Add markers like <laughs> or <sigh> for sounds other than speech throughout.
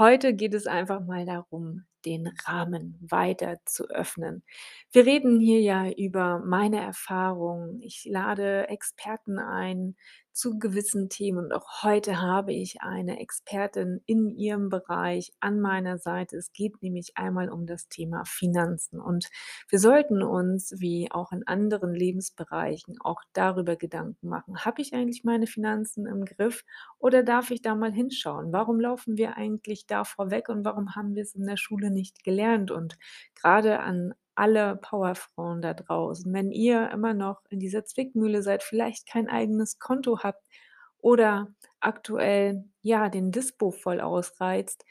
Heute geht es einfach mal darum, den Rahmen weiter zu öffnen. Wir reden hier ja über meine Erfahrungen. Ich lade Experten ein, zu gewissen Themen. Und auch heute habe ich eine Expertin in ihrem Bereich an meiner Seite. Es geht nämlich einmal um das Thema Finanzen. Und wir sollten uns, wie auch in anderen Lebensbereichen, auch darüber Gedanken machen. Habe ich eigentlich meine Finanzen im Griff oder darf ich da mal hinschauen? Warum laufen wir eigentlich da vorweg und warum haben wir es in der Schule nicht gelernt? Und gerade an alle Powerfrauen da draußen, wenn ihr immer noch in dieser Zwickmühle seid, vielleicht kein eigenes Konto habt oder aktuell ja den Dispo voll ausreizt,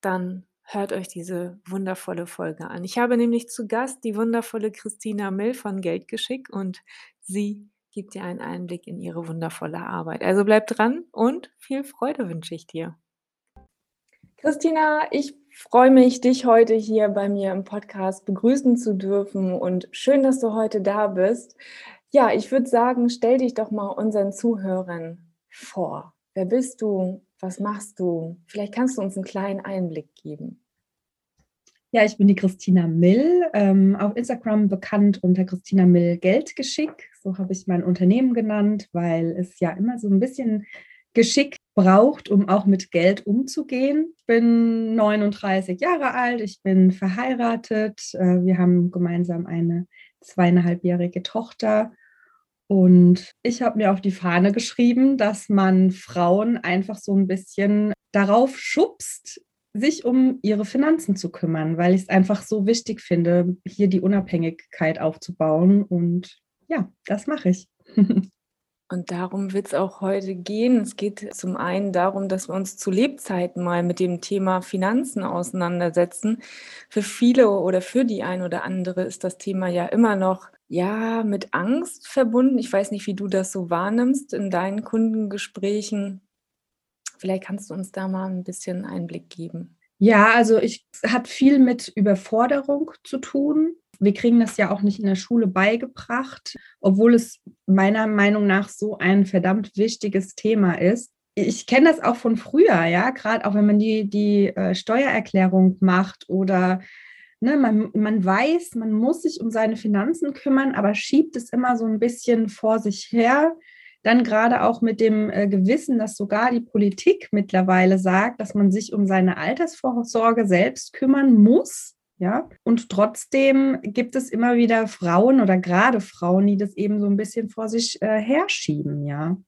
dann hört euch diese wundervolle Folge an. Ich habe nämlich zu Gast die wundervolle Christina Mill von Geldgeschick und sie gibt dir einen Einblick in ihre wundervolle Arbeit. Also bleib dran und viel Freude wünsche ich dir. Christina, ich freue mich, dich heute hier bei mir im Podcast begrüßen zu dürfen und schön, dass du heute da bist. Ja, ich würde sagen, stell dich doch mal unseren Zuhörern vor. Wer bist du? Was machst du? Vielleicht kannst du uns einen kleinen Einblick geben. Ja, ich bin die Christina Mill, ähm, auf Instagram bekannt unter Christina Mill Geldgeschick. So habe ich mein Unternehmen genannt, weil es ja immer so ein bisschen Geschick braucht, um auch mit Geld umzugehen. Ich bin 39 Jahre alt, ich bin verheiratet, äh, wir haben gemeinsam eine zweieinhalbjährige Tochter. Und ich habe mir auf die Fahne geschrieben, dass man Frauen einfach so ein bisschen darauf schubst, sich um ihre Finanzen zu kümmern, weil ich es einfach so wichtig finde, hier die Unabhängigkeit aufzubauen. Und ja, das mache ich. <laughs> Und darum wird es auch heute gehen. Es geht zum einen darum, dass wir uns zu Lebzeiten mal mit dem Thema Finanzen auseinandersetzen. Für viele oder für die ein oder andere ist das Thema ja immer noch ja mit Angst verbunden. Ich weiß nicht, wie du das so wahrnimmst in deinen Kundengesprächen. Vielleicht kannst du uns da mal ein bisschen Einblick geben. Ja, also ich hat viel mit Überforderung zu tun wir kriegen das ja auch nicht in der Schule beigebracht, obwohl es meiner Meinung nach so ein verdammt wichtiges Thema ist. Ich kenne das auch von früher, ja, gerade auch wenn man die, die äh, Steuererklärung macht oder ne, man, man weiß, man muss sich um seine Finanzen kümmern, aber schiebt es immer so ein bisschen vor sich her. Dann gerade auch mit dem äh, Gewissen, dass sogar die Politik mittlerweile sagt, dass man sich um seine Altersvorsorge selbst kümmern muss. Ja, und trotzdem gibt es immer wieder Frauen oder gerade Frauen, die das eben so ein bisschen vor sich äh, herschieben, ja.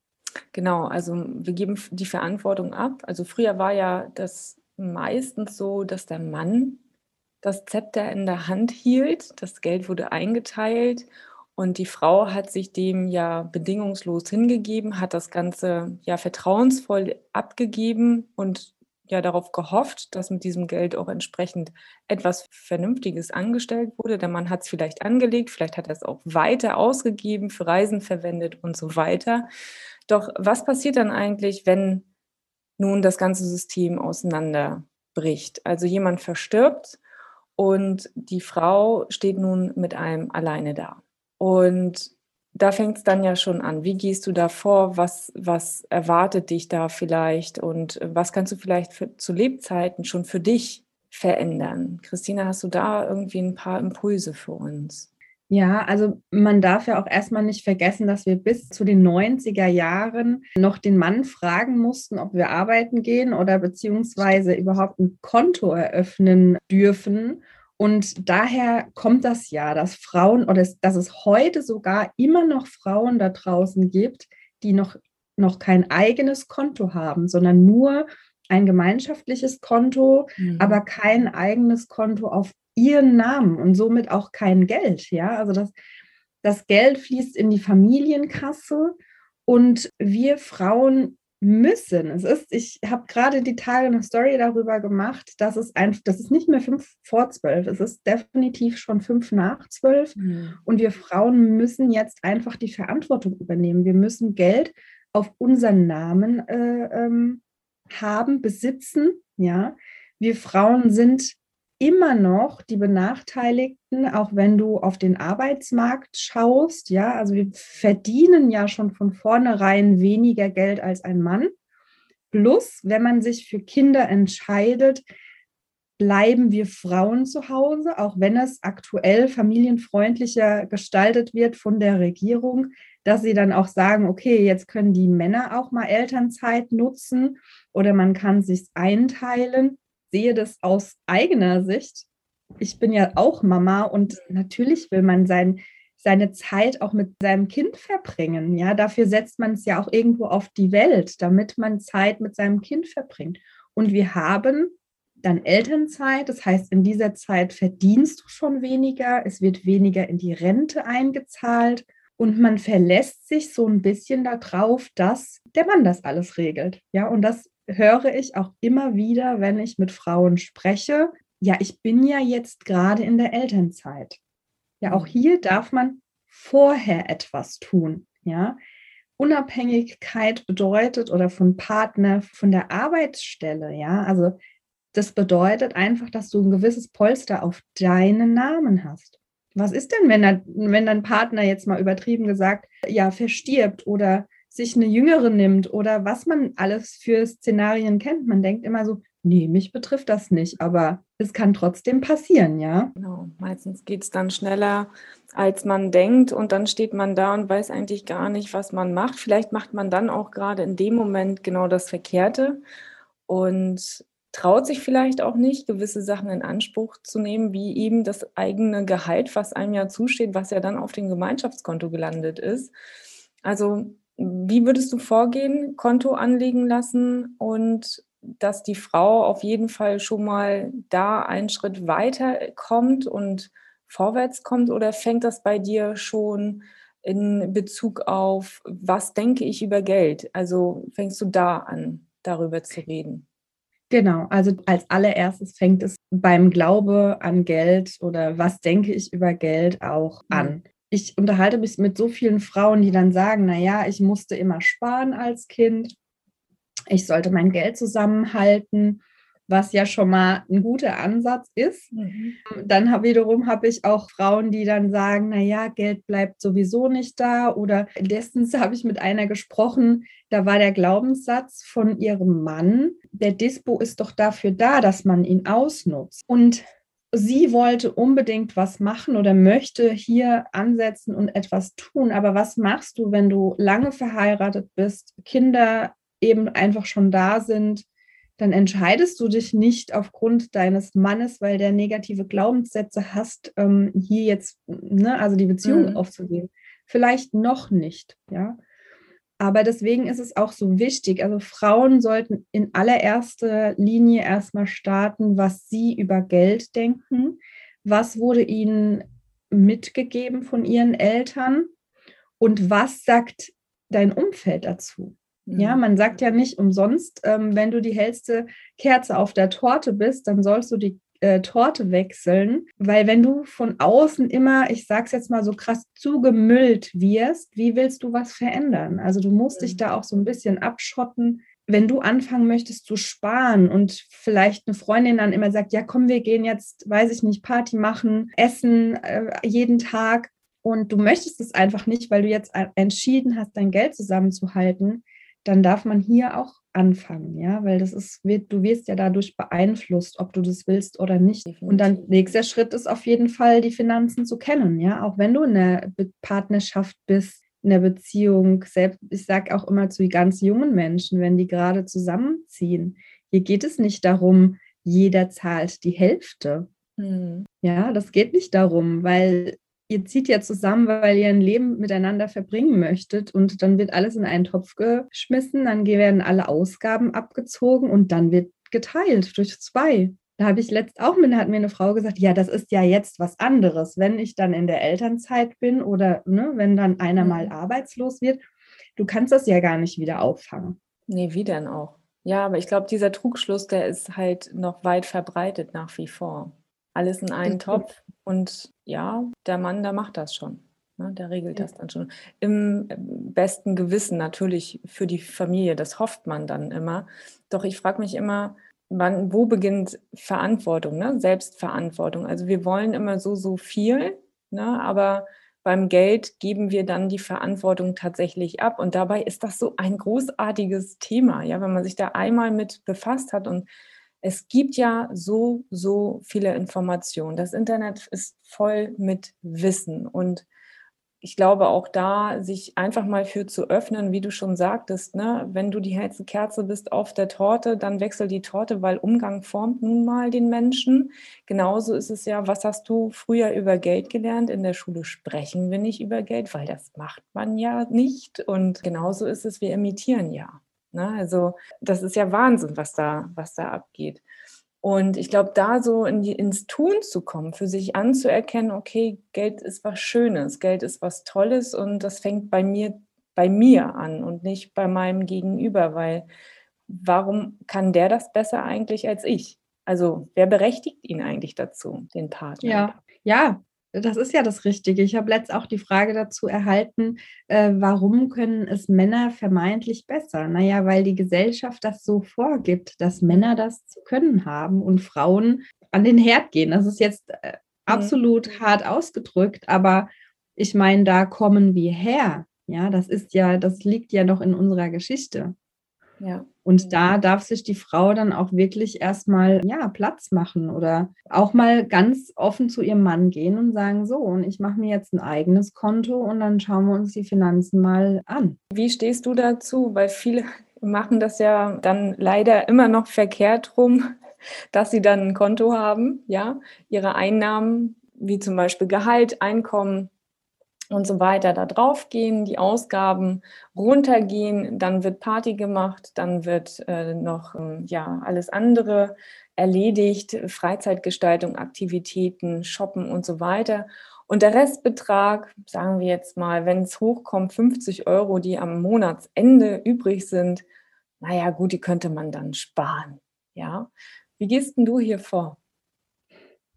Genau, also wir geben die Verantwortung ab. Also früher war ja das meistens so, dass der Mann das Zepter in der Hand hielt, das Geld wurde eingeteilt und die Frau hat sich dem ja bedingungslos hingegeben, hat das Ganze ja vertrauensvoll abgegeben und ja darauf gehofft, dass mit diesem Geld auch entsprechend etwas Vernünftiges angestellt wurde. Der Mann hat es vielleicht angelegt, vielleicht hat er es auch weiter ausgegeben, für Reisen verwendet und so weiter. Doch was passiert dann eigentlich, wenn nun das ganze System auseinanderbricht? Also jemand verstirbt und die Frau steht nun mit einem alleine da. Und da fängt es dann ja schon an. Wie gehst du da vor? Was, was erwartet dich da vielleicht? Und was kannst du vielleicht für, zu Lebzeiten schon für dich verändern? Christina, hast du da irgendwie ein paar Impulse für uns? Ja, also man darf ja auch erstmal nicht vergessen, dass wir bis zu den 90er Jahren noch den Mann fragen mussten, ob wir arbeiten gehen oder beziehungsweise überhaupt ein Konto eröffnen dürfen. Und daher kommt das ja, dass Frauen oder dass es heute sogar immer noch Frauen da draußen gibt, die noch, noch kein eigenes Konto haben, sondern nur ein gemeinschaftliches Konto, mhm. aber kein eigenes Konto auf ihren Namen und somit auch kein Geld. Ja, also das, das Geld fließt in die Familienkasse und wir Frauen müssen. Es ist, ich habe gerade die Tage eine Story darüber gemacht, dass es einfach, das ist nicht mehr fünf vor zwölf, es ist definitiv schon fünf nach zwölf. Mhm. Und wir Frauen müssen jetzt einfach die Verantwortung übernehmen. Wir müssen Geld auf unseren Namen äh, ähm, haben, besitzen. Ja, wir Frauen sind immer noch die Benachteiligten, auch wenn du auf den Arbeitsmarkt schaust. Ja, also wir verdienen ja schon von vornherein weniger Geld als ein Mann. Plus, wenn man sich für Kinder entscheidet, bleiben wir Frauen zu Hause, auch wenn es aktuell familienfreundlicher gestaltet wird von der Regierung, dass sie dann auch sagen, okay, jetzt können die Männer auch mal Elternzeit nutzen oder man kann sich einteilen sehe das aus eigener Sicht. Ich bin ja auch Mama und natürlich will man sein, seine Zeit auch mit seinem Kind verbringen. Ja, dafür setzt man es ja auch irgendwo auf die Welt, damit man Zeit mit seinem Kind verbringt. Und wir haben dann Elternzeit, das heißt, in dieser Zeit verdienst du schon weniger, es wird weniger in die Rente eingezahlt und man verlässt sich so ein bisschen darauf, dass der Mann das alles regelt. Ja, und das höre ich auch immer wieder, wenn ich mit Frauen spreche, ja, ich bin ja jetzt gerade in der Elternzeit. Ja, auch mhm. hier darf man vorher etwas tun. Ja, Unabhängigkeit bedeutet oder von Partner, von der Arbeitsstelle. Ja, also das bedeutet einfach, dass du ein gewisses Polster auf deinen Namen hast. Was ist denn, wenn, er, wenn dein Partner jetzt mal übertrieben gesagt, ja, verstirbt oder sich eine Jüngere nimmt oder was man alles für Szenarien kennt. Man denkt immer so, nee, mich betrifft das nicht, aber es kann trotzdem passieren, ja. Genau, meistens geht es dann schneller, als man denkt und dann steht man da und weiß eigentlich gar nicht, was man macht. Vielleicht macht man dann auch gerade in dem Moment genau das Verkehrte und traut sich vielleicht auch nicht, gewisse Sachen in Anspruch zu nehmen, wie eben das eigene Gehalt, was einem ja zusteht, was ja dann auf dem Gemeinschaftskonto gelandet ist. Also wie würdest du vorgehen? Konto anlegen lassen und dass die Frau auf jeden Fall schon mal da einen Schritt weiter kommt und vorwärts kommt oder fängt das bei dir schon in Bezug auf, was denke ich über Geld? Also fängst du da an, darüber zu reden? Genau, also als allererstes fängt es beim Glaube an Geld oder was denke ich über Geld auch mhm. an ich unterhalte mich mit so vielen Frauen, die dann sagen, naja, ich musste immer sparen als Kind, ich sollte mein Geld zusammenhalten, was ja schon mal ein guter Ansatz ist. Mhm. Dann hab, wiederum habe ich auch Frauen, die dann sagen, naja, Geld bleibt sowieso nicht da. Oder letztens <laughs> habe ich mit einer gesprochen, da war der Glaubenssatz von ihrem Mann, der Dispo ist doch dafür da, dass man ihn ausnutzt. Und sie wollte unbedingt was machen oder möchte hier ansetzen und etwas tun. Aber was machst du, wenn du lange verheiratet bist, Kinder eben einfach schon da sind? Dann entscheidest du dich nicht aufgrund deines Mannes, weil der negative Glaubenssätze hast, ähm, hier jetzt, ne, also die Beziehung mhm. aufzugeben. Vielleicht noch nicht, ja. Aber deswegen ist es auch so wichtig. Also Frauen sollten in allererster Linie erstmal starten, was sie über Geld denken. Was wurde ihnen mitgegeben von ihren Eltern? Und was sagt dein Umfeld dazu? Ja, mhm. man sagt ja nicht umsonst, ähm, wenn du die hellste Kerze auf der Torte bist, dann sollst du die äh, Torte wechseln, weil wenn du von außen immer, ich sag's jetzt mal so krass, zugemüllt wirst, wie willst du was verändern? Also du musst mhm. dich da auch so ein bisschen abschotten. Wenn du anfangen möchtest zu sparen und vielleicht eine Freundin dann immer sagt, ja komm, wir gehen jetzt, weiß ich nicht, Party machen, essen äh, jeden Tag und du möchtest es einfach nicht, weil du jetzt entschieden hast, dein Geld zusammenzuhalten, dann darf man hier auch anfangen, ja, weil das ist, wird, du wirst ja dadurch beeinflusst, ob du das willst oder nicht. Definitiv. Und dann nächster Schritt ist auf jeden Fall, die Finanzen zu kennen, ja, auch wenn du in einer Partnerschaft bist, in der Beziehung, selbst, ich sage auch immer zu ganz jungen Menschen, wenn die gerade zusammenziehen, hier geht es nicht darum, jeder zahlt die Hälfte. Mhm. Ja, das geht nicht darum, weil ihr zieht ja zusammen, weil ihr ein Leben miteinander verbringen möchtet und dann wird alles in einen Topf geschmissen, dann werden alle Ausgaben abgezogen und dann wird geteilt durch zwei. Da habe ich letzt auch mit, hat mir eine Frau gesagt, ja, das ist ja jetzt was anderes, wenn ich dann in der Elternzeit bin oder ne, wenn dann einer mal mhm. arbeitslos wird, du kannst das ja gar nicht wieder auffangen. Ne, wie denn auch? Ja, aber ich glaube, dieser Trugschluss, der ist halt noch weit verbreitet nach wie vor. Alles in einen. Topf und ja, der Mann, der macht das schon, ne? Der regelt Ja. das dann schon. Im, ähm, besten Gewissen natürlich für die Familie, das hofft man dann immer. Doch ich frage mich immer, wann wo beginnt Verantwortung, ne? Selbstverantwortung. Also, wir wollen immer so, so viel, ne, aber beim Geld geben wir dann die Verantwortung tatsächlich ab und dabei ist das so ein großartiges Thema, ja, wenn man sich da einmal mit befasst hat und es gibt ja so, so viele Informationen. Das Internet ist voll mit Wissen und ich glaube auch da, sich einfach mal für zu öffnen, wie du schon sagtest, ne? Wenn du die hellste Kerze bist auf der Torte, dann wechsel die Torte, weil Umgang formt nun mal den Menschen. Genauso ist es ja, was hast du früher über Geld gelernt? In der Schule sprechen wir nicht über Geld, weil das macht man ja nicht. Und genauso ist es, wir imitieren ja, ne? Also, das ist ja Wahnsinn, was da was da abgeht. Und ich glaube, da so in die ins Tun zu kommen, für sich anzuerkennen: „Okay, Geld ist was Schönes, Geld ist was Tolles und das fängt bei mir bei mir an und nicht bei meinem Gegenüber, weil warum kann der das besser eigentlich als ich?“ Also, wer berechtigt ihn eigentlich dazu, den Partner? Ja, ja, das ist ja das Richtige. Ich habe letzt auch die Frage dazu erhalten, äh, warum können es Männer vermeintlich besser? Na ja, weil die Gesellschaft das so vorgibt, dass Mhm. Männer das zu können haben und Frauen an den Herd gehen. Das ist jetzt, äh, Mhm. absolut hart ausgedrückt, aber ich meine, da kommen wir her. Ja, das ist ja das liegt ja noch in unserer Geschichte. Ja. Und da darf sich die Frau dann auch wirklich erst mal, ja, Platz machen oder auch mal ganz offen zu ihrem Mann gehen und sagen: „So, und ich mache mir jetzt 'n eigenes Konto und dann schauen wir uns die Finanzen mal an.“ Wie stehst du dazu? Weil viele machen das ja dann leider immer noch verkehrt rum, <laughs> dass sie dann 'n Konto haben, ja, ihre Einnahmen, wie zum Beispiel Gehalt, Einkommen und so weiter da draufgehen, die Ausgaben runtergehen, dann wird Party gemacht, dann wird, äh, noch, hm, ja, alles andere erledigt, Freizeitgestaltung, Aktivitäten, Shoppen und so weiter. Und der Restbetrag, sagen wir jetzt mal, wenn's hochkommt, 50 €, die am Monatsende übrig sind, na ja, gut, die könnte man dann sparen, ja? Wie gehst 'n du hier vor?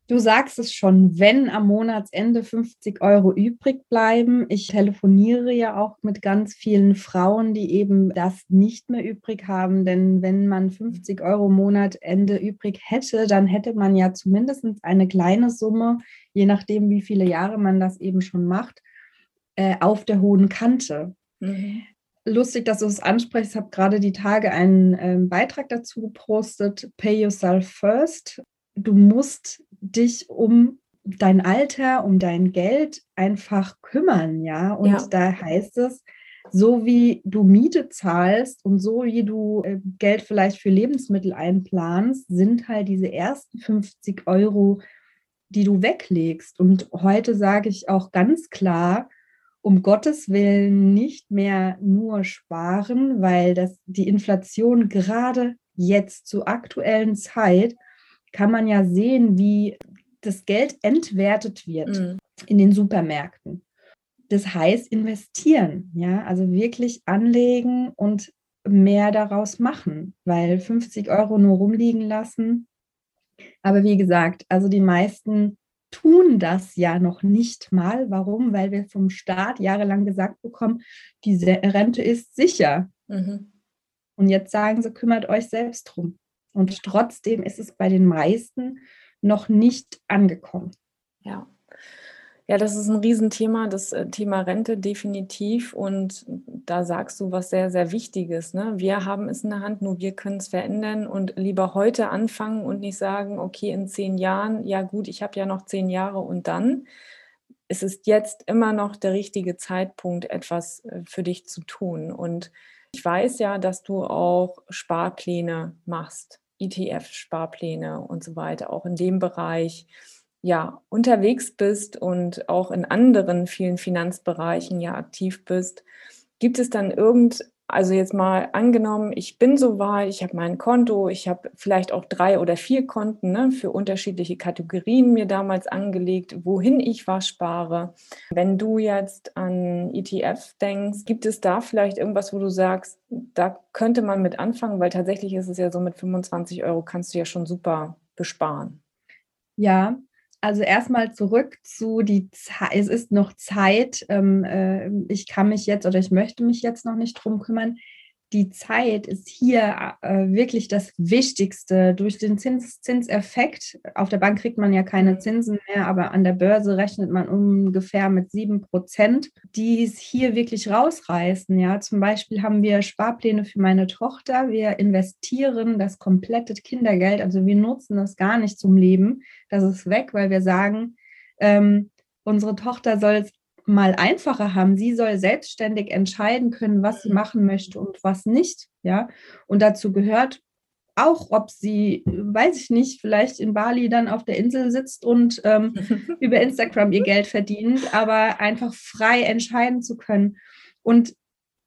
Du sagst es schon, wenn am Monatsende 50 € übrig bleiben ich telefoniere ja auch mit ganz vielen Frauen, die eben das nicht mehr übrig haben, denn wenn man 50 € Monatsende übrig hätte, dann hätte man ja zumindest eine kleine Summe, je nachdem, wie viele Jahre man das eben schon macht, äh, auf der hohen Kante. Mhm. Lustig, dass du es ansprichst. Ich habe grade die Tage einen, ähm, Beitrag dazu gepostet, „Pay yourself first“. Du musst dich um dein Alter, um dein Geld einfach kümmern, ja? Ja. Und da heißt es, so wie du Miete zahlst und so wie du, äh, Geld vielleicht für Lebensmittel einplanst, sind halt diese ersten 50 €, die du weglegst. Und heute sage ich auch ganz klar: „Um Gottes Willen nicht mehr nur sparen“, weil das die Inflation grade jetzt zur aktuellen Zeit kann man ja sehen, wie das Geld entwertet wird Mhm. in den Supermärkten. Das heißt investieren, ja? Also, wirklich anlegen und mehr daraus machen, weil 50 € nur rumliegen lassen aber wie gesagt, also, die meisten tun das ja noch nicht mal. Warum? Weil wir vom Staat jahrelang gesagt bekommen: „Diese Rente ist sicher.“ Mhm. Und jetzt sagen sie: „Kümmert euch selbst drum.“ Und trotzdem ist es bei den meisten noch nicht angekommen. Ja. Ja, das ist 'n Riesenthema, das, äh, Thema Rente definitiv und da sagst du was sehr, sehr Wichtiges, ne? Wir haben es in der Hand, nur wir können's verändern und lieber heute anfangen und nicht sagen: „Okay, in 10 Jahren, ja gut, ich habe ja noch 10 Jahre und dann?“ Es ist jetzt immer noch der richtige Zeitpunkt, etwas, äh, für dich zu tun. Und ich weiß ja, dass du auch Sparpläne machst, ETF-Sparpläne und so weiter, auch in dem Bereich, ja, unterwegs bist und auch in anderen vielen Finanzbereichen ja aktiv bist. Gibt es dann irgend also jetzt mal angenommen, ich bin so weit, ich habe mein Konto, ich habe vielleicht auch drei oder vier Konten ne, für unterschiedliche Kategorien mir damals angelegt, wohin ich was spare. Wenn du jetzt an ETF denkst, gibt es da vielleicht irgendwas, wo du sagst, da könnte man mit anfangen, weil tatsächlich ist es ja so, mit 25 Euro kannst du ja schon super besparen. Ja, also erstmal zurück zu die Zeit. Es ist noch Zeit. Ähm, äh, ich kann mich jetzt oder ich möchte mich jetzt noch nicht drum kümmern die Zeit ist hier äh, wirklich das Wichtigste. Durch den Zins Zinseffekt, auf der Bank kriegt man ja keine mhm. Zinsen mehr, aber an der Börse rechnet man ungefähr mit sieben Prozent, die es hier wirklich rausreißen. Ja, zum Beispiel haben wir Sparpläne für meine Tochter. Wir investieren das komplette Kindergeld, also wir nutzen das gar nicht zum Leben. Das ist weg, weil wir sagen, ähm, unsere Tochter soll es mal einfacher haben. Sie soll selbstständig entscheiden können, was sie machen möchte und was nicht. Ja, und dazu gehört auch, ob sie, weiß ich nicht, vielleicht in Bali dann auf der Insel sitzt und ähm, <laughs> über Instagram ihr Geld verdient, aber einfach frei entscheiden zu können. Und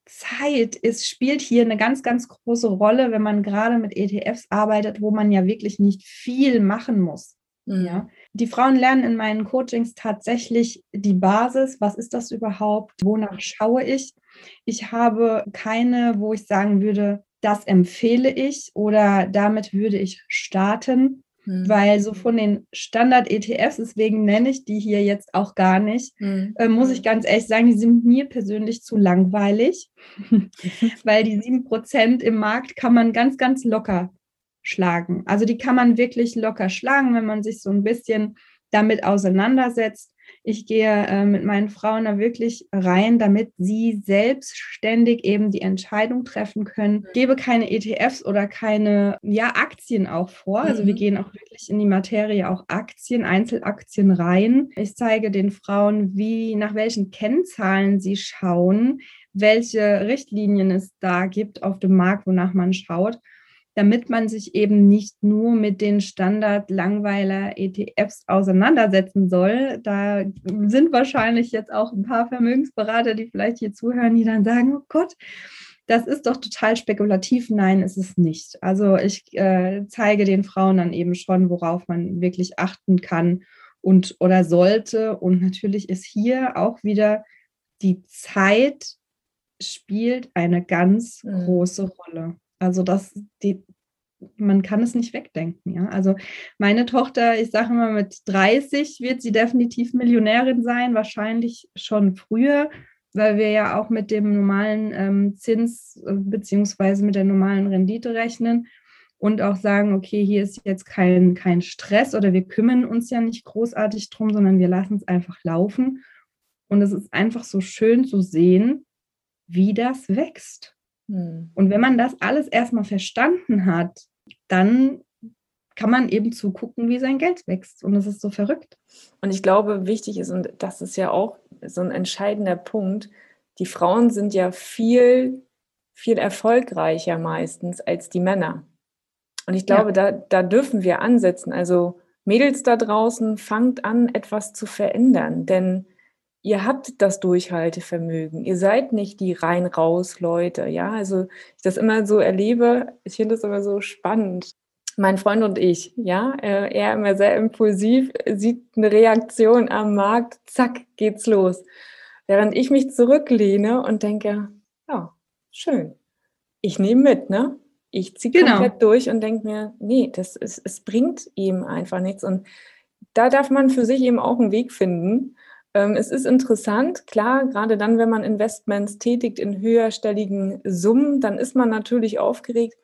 Zeit ist, spielt hier eine ganz, ganz große Rolle, wenn man gerade mit ETFs arbeitet, wo man ja wirklich nicht viel machen muss. Mhm. Ja, die Frauen lernen in meinen Coachings tatsächlich die Basis. Was ist das überhaupt? Wonach schaue ich? Ich habe keine, wo ich sagen würde, das empfehle ich oder damit würde ich starten, hm. weil so von den Standard-ETFs, deswegen nenne ich die hier jetzt auch gar nicht, hm. äh, muss ich ganz ehrlich sagen, die sind mir persönlich zu langweilig, <laughs> weil die 7% im Markt kann man ganz, ganz locker schlagen. Also die kann man wirklich locker schlagen, wenn man sich so ein bisschen damit auseinandersetzt. Ich gehe äh, mit meinen Frauen da wirklich rein, damit sie selbstständig eben die Entscheidung treffen können. Ich gebe keine ETFs oder keine ja, Aktien auch vor. Also wir mhm. gehen auch wirklich in die Materie auch Aktien, Einzelaktien rein. Ich zeige den Frauen, wie nach welchen Kennzahlen sie schauen, welche Richtlinien es da gibt auf dem Markt, wonach man schaut damit man sich eben nicht nur mit den Standard-Langweiler-ETFs auseinandersetzen soll. Da sind wahrscheinlich jetzt auch ein paar Vermögensberater, die vielleicht hier zuhören, die dann sagen, oh Gott, das ist doch total spekulativ. Nein, ist es nicht. Also ich äh, zeige den Frauen dann eben schon, worauf man wirklich achten kann und oder sollte. Und natürlich ist hier auch wieder die Zeit spielt eine ganz mhm. große Rolle. Also das, die, man kann es nicht wegdenken. Ja? Also meine Tochter, ich sage immer, mit 30 wird sie definitiv Millionärin sein, wahrscheinlich schon früher, weil wir ja auch mit dem normalen ähm, Zins äh, beziehungsweise mit der normalen Rendite rechnen und auch sagen, okay, hier ist jetzt kein, kein Stress oder wir kümmern uns ja nicht großartig drum, sondern wir lassen es einfach laufen. Und es ist einfach so schön zu sehen, wie das wächst. Hm. Und wenn man das alles erstmal verstanden hat, dann kann man eben zugucken, wie sein Geld wächst. Und das ist so verrückt. Und ich glaube, wichtig ist, und das ist ja auch so ein entscheidender Punkt, die Frauen sind ja viel, viel erfolgreicher meistens als die Männer. Und ich glaube, ja. da, da dürfen wir ansetzen. Also Mädels da draußen, fangt an, etwas zu verändern. Denn ihr habt das Durchhaltevermögen. Ihr seid nicht die rein-raus-Leute. Ja, also ich das immer so erlebe, ich finde das immer so spannend. Mein Freund und ich, ja, er immer sehr impulsiv, sieht eine Reaktion am Markt, zack, geht's los. Während ich mich zurücklehne und denke, ja, schön. Ich nehme mit, ne? Ich ziehe genau. komplett durch und denke mir, nee, das ist, es bringt ihm einfach nichts. Und da darf man für sich eben auch einen Weg finden, es ist interessant, klar, gerade dann, wenn man Investments tätigt in höherstelligen Summen, dann ist man natürlich aufgeregt.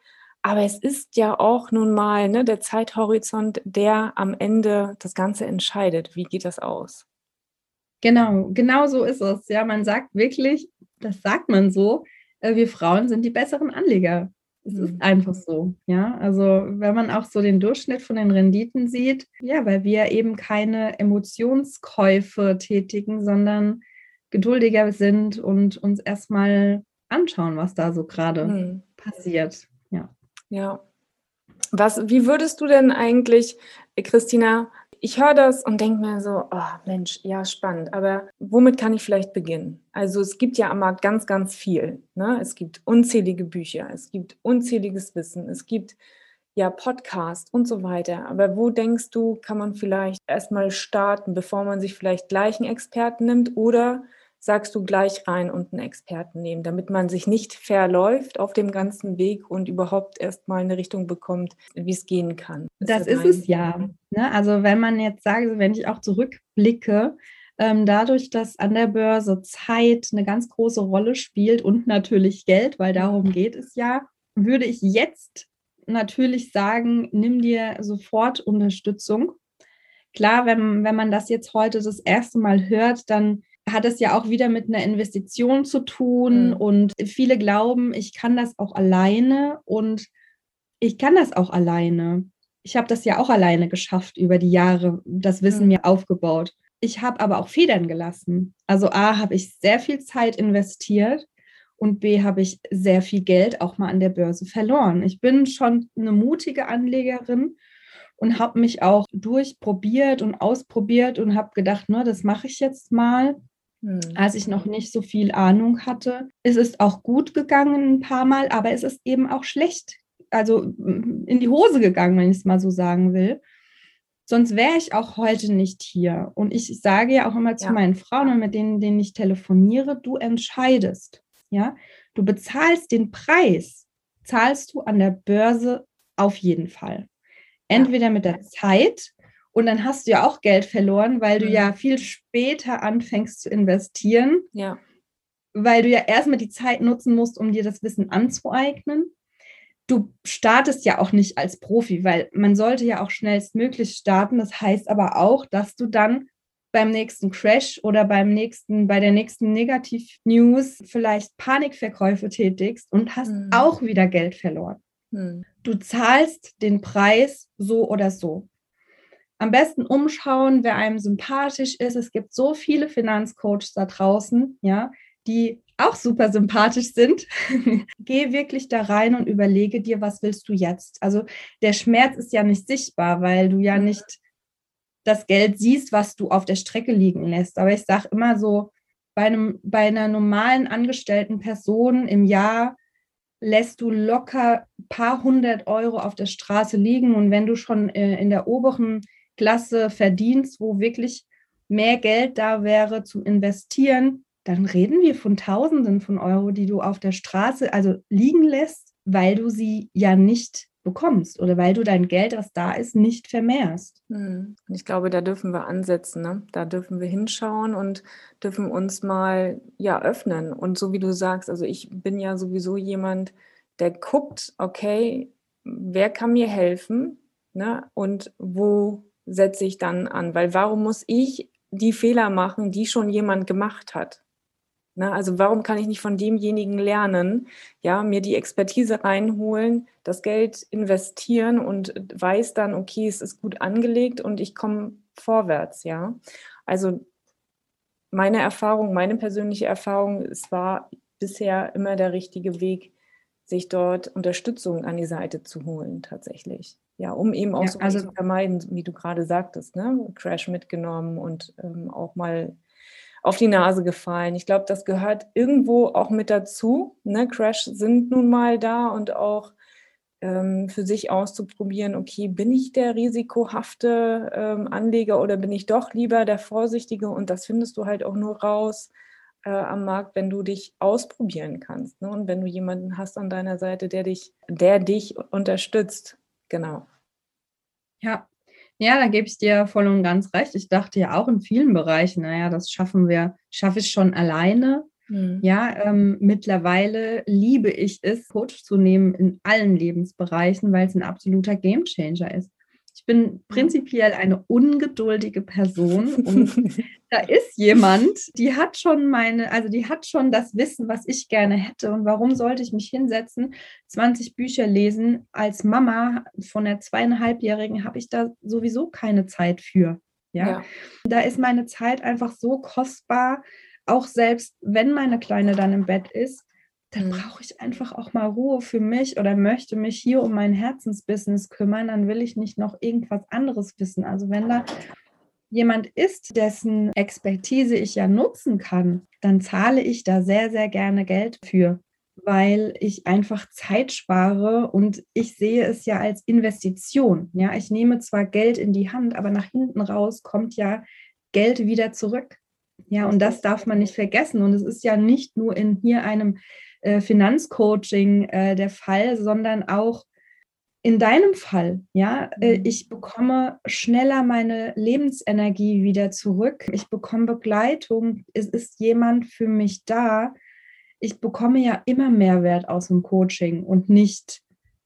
Aber es ist ja auch nun mal ne, der Zeithorizont, der am Ende das Ganze entscheidet. Wie geht das aus? Genau, genau so ist es. Ja, man sagt wirklich, das sagt man so, äh, wir Frauen sind die besseren Anleger. Es ist mhm. einfach so, ja. Also wenn man auch so den Durchschnitt von den Renditen sieht, ja, weil wir eben keine Emotionskäufe tätigen, sondern geduldiger sind und uns erstmal anschauen, was da so gerade mhm. passiert. Ja. Ja. Was, wie würdest du denn eigentlich, Christina, ich höre das und denke mir so, oh Mensch, ja, spannend, aber womit kann ich vielleicht beginnen? Also es gibt ja am Markt ganz, ganz viel. Ne? Es gibt unzählige Bücher, es gibt unzähliges Wissen, es gibt ja Podcasts und so weiter. Aber wo denkst du, kann man vielleicht erstmal starten, bevor man sich vielleicht gleich einen Experten nimmt oder sagst du gleich rein und einen Experten nehmen, damit man sich nicht verläuft auf dem ganzen Weg und überhaupt erst mal eine Richtung bekommt, wie es gehen kann. Ist das, ist es ja. Ne? Also wenn man jetzt sagt, wenn ich auch zurückblicke, ähm, dadurch, dass an der Börse Zeit eine ganz große Rolle spielt und natürlich Geld, weil darum geht es ja, würde ich jetzt natürlich sagen, nimm dir sofort Unterstützung. Klar, wenn, wenn man das jetzt heute das erste Mal hört, dann hat es ja auch wieder mit einer Investition zu tun. Mhm. Und viele glauben, ich kann das auch alleine und ich kann das auch alleine. Ich habe das ja auch alleine geschafft über die Jahre, das Wissen mhm. mir aufgebaut. Ich habe aber auch Federn gelassen. Also A, habe ich sehr viel Zeit investiert und B, habe ich sehr viel Geld auch mal an der Börse verloren. Ich bin schon eine mutige Anlegerin und habe mich auch durchprobiert und ausprobiert und habe gedacht, ne, das mache ich jetzt mal. Hm. Als ich noch nicht so viel Ahnung hatte. Es ist auch gut gegangen ein paar Mal, aber es ist eben auch schlecht, also mm, in die Hose gegangen, wenn ich es mal so sagen will. Sonst wäre ich auch heute nicht hier. Und ich sage ja auch immer zu ja. meinen Frauen und mit denen, denen ich telefoniere, du entscheidest. Ja, du bezahlst den Preis, zahlst du an der Börse auf jeden Fall. Entweder mit der Zeit, und dann hast du ja auch Geld verloren, weil du mhm. ja viel später anfängst zu investieren. Ja. Weil du ja erstmal die Zeit nutzen musst, um dir das Wissen anzueignen. Du startest ja auch nicht als Profi, weil man sollte ja auch schnellstmöglich starten. Das heißt aber auch, dass du dann beim nächsten Crash oder beim nächsten, bei der nächsten Negativ-News vielleicht Panikverkäufe tätigst und hast mhm. auch wieder Geld verloren. Mhm. Du zahlst den Preis so oder so am besten umschauen, wer einem sympathisch ist. Es gibt so viele Finanzcoaches da draußen, ja, die auch super sympathisch sind. <laughs> Geh wirklich da rein und überlege dir, was willst du jetzt? Also der Schmerz ist ja nicht sichtbar, weil du ja nicht das Geld siehst, was du auf der Strecke liegen lässt. Aber ich sage immer so, bei, einem, bei einer normalen angestellten Person im Jahr lässt du locker ein paar hundert Euro auf der Straße liegen. Und wenn du schon äh, in der oberen Klasse verdienst, wo wirklich mehr Geld da wäre zum Investieren, dann reden wir von Tausenden von Euro, die du auf der Straße also liegen lässt, weil du sie ja nicht bekommst oder weil du dein Geld, das da ist, nicht vermehrst. Hm. Ich glaube, da dürfen wir ansetzen, ne? da dürfen wir hinschauen und dürfen uns mal ja öffnen. Und so wie du sagst, also ich bin ja sowieso jemand, der guckt, okay, wer kann mir helfen ne? und wo setze ich dann an? Weil warum muss ich die Fehler machen, die schon jemand gemacht hat? Na, ne, also warum kann ich nicht von demjenigen lernen, ja, mir die Expertise reinholen, das Geld investieren und weiß dann, okay, es ist gut angelegt und ich komme vorwärts, ja. Also meine Erfahrung, meine persönliche Erfahrung, es war bisher immer der richtige Weg, sich dort Unterstützung an die Seite zu holen, tatsächlich. Ja, um eben auch ja, so also, zu vermeiden, wie du gerade sagtest, ne? Crash mitgenommen und ähm, auch mal auf die Nase gefallen. Ich glaube, das gehört irgendwo auch mit dazu. Ne? Crash sind nun mal da und auch ähm, für sich auszuprobieren, okay, bin ich der risikohafte ähm, Anleger oder bin ich doch lieber der Vorsichtige? Und das findest du halt auch nur raus äh, am Markt, wenn du dich ausprobieren kannst. Ne? Und wenn du jemanden hast an deiner Seite, der dich, der dich unterstützt. Genau. Ja. Ja, da gebe ich dir voll und ganz recht. Ich dachte ja auch in vielen Bereichen, naja, das schaffen wir, schaffe ich schon alleine. Mhm. Ja, ähm, mittlerweile liebe ich es, Coach zu nehmen in allen Lebensbereichen, weil es ein absoluter Gamechanger ist. Ich bin prinzipiell eine ungeduldige Person und <laughs> da ist jemand, die hat schon meine, also die hat schon das Wissen, was ich gerne hätte. Und warum sollte ich mich hinsetzen, 20 Bücher lesen? Als Mama von der zweieinhalbjährigen habe ich da sowieso keine Zeit für. Ja? ja, da ist meine Zeit einfach so kostbar, auch selbst wenn meine Kleine dann im Bett ist, dann mhm. brauche ich einfach auch mal Ruhe für mich oder möchte mich hier um mein Herzensbusiness kümmern, dann will ich nicht noch irgendwas anderes wissen. Also wenn da jemand ist, dessen Expertise ich ja nutzen kann, dann zahle ich da sehr, sehr gerne Geld für, weil ich einfach Zeit spare und ich sehe es ja als Investition. Ja, ich nehme zwar Geld in die Hand, aber nach hinten raus kommt ja Geld wieder zurück. Ja, und das darf man nicht vergessen. Und es ist ja nicht nur in hier einem äh, Finanzcoaching äh, der Fall, sondern auch in deinem Fall, ja, äh, mhm. ich bekomme schneller meine Lebensenergie wieder zurück. Ich bekomme Begleitung. Es ist jemand für mich da. Ich bekomme ja immer Mehrwert aus dem Coaching und nicht,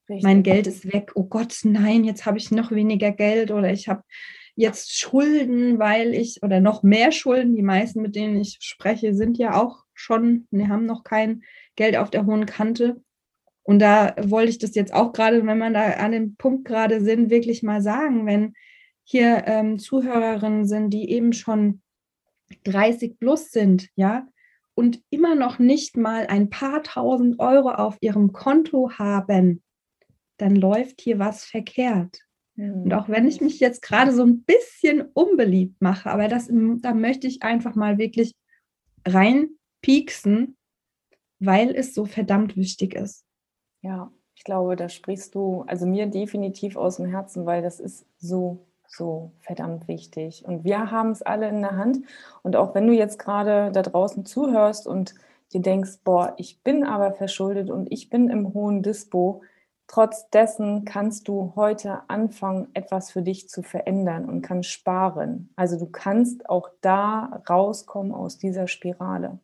Richtig. mein Geld ist weg. Oh Gott, nein, jetzt habe ich noch weniger Geld oder ich habe jetzt Schulden, weil ich, oder noch mehr Schulden. Die meisten, mit denen ich spreche, sind ja auch schon, die haben noch kein Geld auf der hohen Kante. Und da wollte ich das jetzt auch gerade, wenn man da an dem Punkt gerade sind, wirklich mal sagen, wenn hier ähm, Zuhörerinnen sind, die eben schon 30 plus sind, ja, und immer noch nicht mal ein paar tausend Euro auf ihrem Konto haben, dann läuft hier was verkehrt. Und auch wenn ich mich jetzt gerade so ein bisschen unbeliebt mache, aber das, da möchte ich einfach mal wirklich reinpieksen weil es so verdammt wichtig ist. Ja, ich glaube, da sprichst du, also mir definitiv aus dem Herzen, weil das ist so, so verdammt wichtig. Und wir haben es alle in der Hand. Und auch wenn du jetzt gerade da draußen zuhörst und dir denkst, boah, ich bin aber verschuldet und ich bin im hohen Dispo, trotz dessen kannst du heute anfangen, etwas für dich zu verändern und kannst sparen. Also du kannst auch da rauskommen aus dieser Spirale.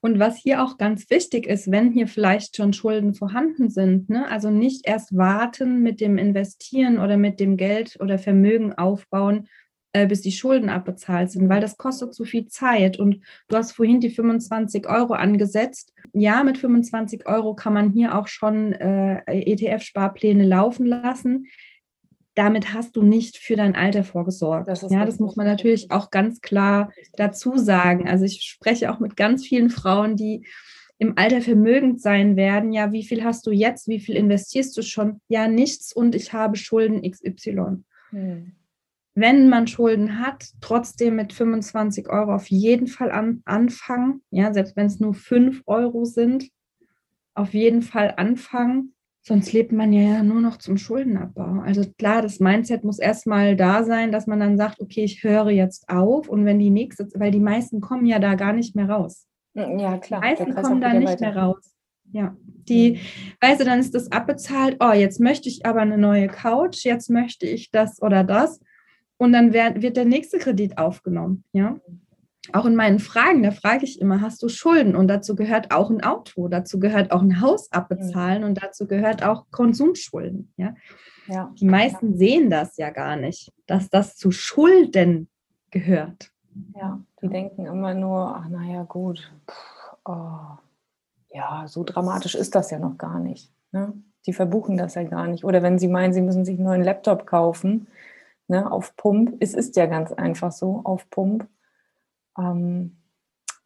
Und was hier auch ganz wichtig ist, wenn hier vielleicht schon Schulden vorhanden sind, ne? also nicht erst warten mit dem Investieren oder mit dem Geld oder Vermögen aufbauen, äh, bis die Schulden abbezahlt sind, weil das kostet zu viel Zeit. Und du hast vorhin die 25 Euro angesetzt. Ja, mit 25 Euro kann man hier auch schon äh, ETF-Sparpläne laufen lassen damit hast du nicht für dein Alter vorgesorgt. Das ja, das muss man natürlich auch ganz klar dazu sagen. Also ich spreche auch mit ganz vielen Frauen, die im Alter vermögend sein werden. Ja, wie viel hast du jetzt? Wie viel investierst du schon? Ja, nichts und ich habe Schulden XY. Hm. Wenn man Schulden hat, trotzdem mit 25 Euro auf jeden Fall an, anfangen. Ja, selbst wenn es nur 5 Euro sind, auf jeden Fall anfangen Sonst lebt man ja nur noch zum Schuldenabbau. Also klar, das Mindset muss erstmal da sein, dass man dann sagt, okay, ich höre jetzt auf und wenn die nächste, weil die meisten kommen ja da gar nicht mehr raus. Hm, ja, klar. Die meisten kommen da nicht weiter. mehr raus. Ja, die, mhm. weißt du, dann ist das abbezahlt, oh, jetzt möchte ich aber eine neue Couch, jetzt möchte ich das oder das. Und dann wird, wird der nächste Kredit aufgenommen, ja auch in meinen Fragen, da frage ich immer, hast du Schulden? Und dazu gehört auch ein Auto, dazu gehört auch ein Haus abbezahlen und dazu gehört auch Konsumschulden. Ja? ja. Die meisten ja. sehen das ja gar nicht, dass das zu Schulden gehört. Ja, die denken immer nur, ach naja, gut, oh, ja, so dramatisch ist das ja noch gar nicht. Ne? Die verbuchen das ja gar nicht. Oder wenn sie meinen, sie müssen sich einen neuen Laptop kaufen, ne, auf Pump, es ist ja ganz einfach so, auf Pump ähm,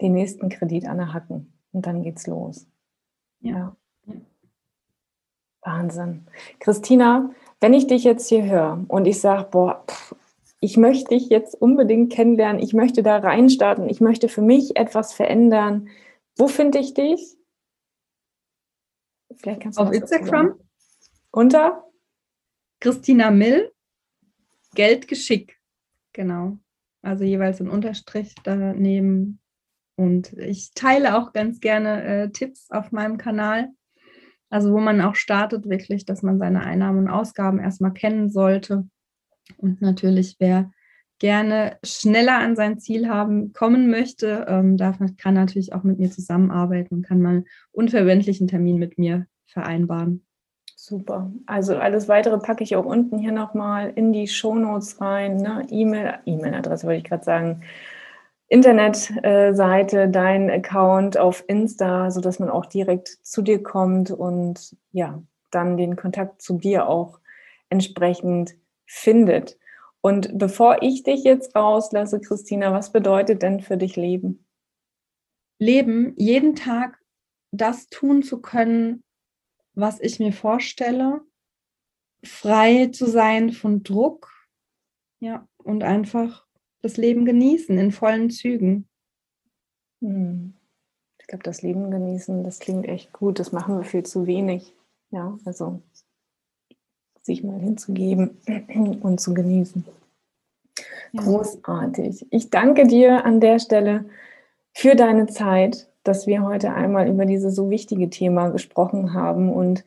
den nächsten Kredit an der Hacken und dann geht's los. Ja. ja. Wahnsinn. Christina, wenn ich dich jetzt hier höre und ich sage, boah, pff, ich möchte dich jetzt unbedingt kennenlernen, ich möchte da reinstarten, ich möchte für mich etwas verändern, wo finde ich dich? Vielleicht kannst du Auf Instagram. Unter? Christina Mill, Geldgeschick. Genau. Also jeweils ein Unterstrich daneben. Und ich teile auch ganz gerne äh, Tipps auf meinem Kanal. Also wo man auch startet, wirklich, dass man seine Einnahmen und Ausgaben erstmal kennen sollte. Und natürlich, wer gerne schneller an sein Ziel haben, kommen möchte, ähm, darf, kann natürlich auch mit mir zusammenarbeiten und kann mal einen unverbindlichen Termin mit mir vereinbaren. Super. Also alles weitere packe ich auch unten hier nochmal in die Shownotes rein. Ne? E-Mail, E-Mail-Adresse wollte ich gerade sagen. Internetseite, dein Account auf Insta, sodass man auch direkt zu dir kommt und ja, dann den Kontakt zu dir auch entsprechend findet. Und bevor ich dich jetzt rauslasse, Christina, was bedeutet denn für dich Leben? Leben, jeden Tag das tun zu können, was ich mir vorstelle, frei zu sein von Druck, ja, und einfach das Leben genießen in vollen Zügen. Hm. Ich glaube, das Leben genießen, das klingt echt gut. Das machen wir viel zu wenig. Ja, also sich mal hinzugeben <clears throat> und zu genießen. Großartig. Ich danke dir an der Stelle für deine Zeit, dass wir heute einmal über dieses so wichtige Thema gesprochen haben. Und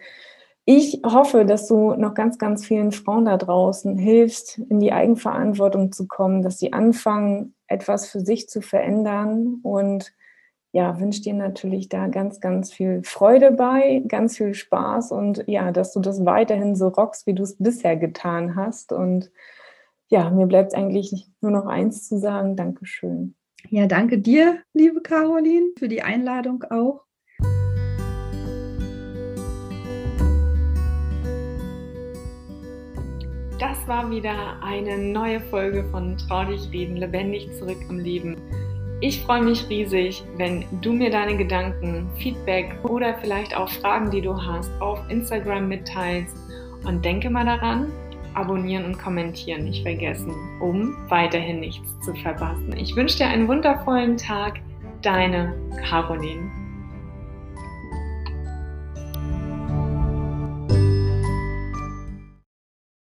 ich hoffe, dass du noch ganz, ganz vielen Frauen da draußen hilfst, in die Eigenverantwortung zu kommen, dass sie anfangen, etwas für sich zu verändern und ja, wünsche dir natürlich da ganz, ganz viel Freude bei, ganz viel Spaß und ja, dass du das weiterhin so rockst, wie du es bisher getan hast. Und ja, mir bleibt eigentlich nur noch eins zu sagen, Dankeschön. Ja, danke dir, liebe Caroline, für die Einladung auch. Das war wieder eine neue Folge von Trau dich reden, lebendig zurück im Leben. Ich freue mich riesig, wenn du mir deine Gedanken, Feedback oder vielleicht auch Fragen, die du hast, auf Instagram mitteilst. Und denke mal daran, abonnieren und kommentieren nicht vergessen, um weiterhin nichts zu verpassen. Ich wünsche dir einen wundervollen Tag. Deine Caroline.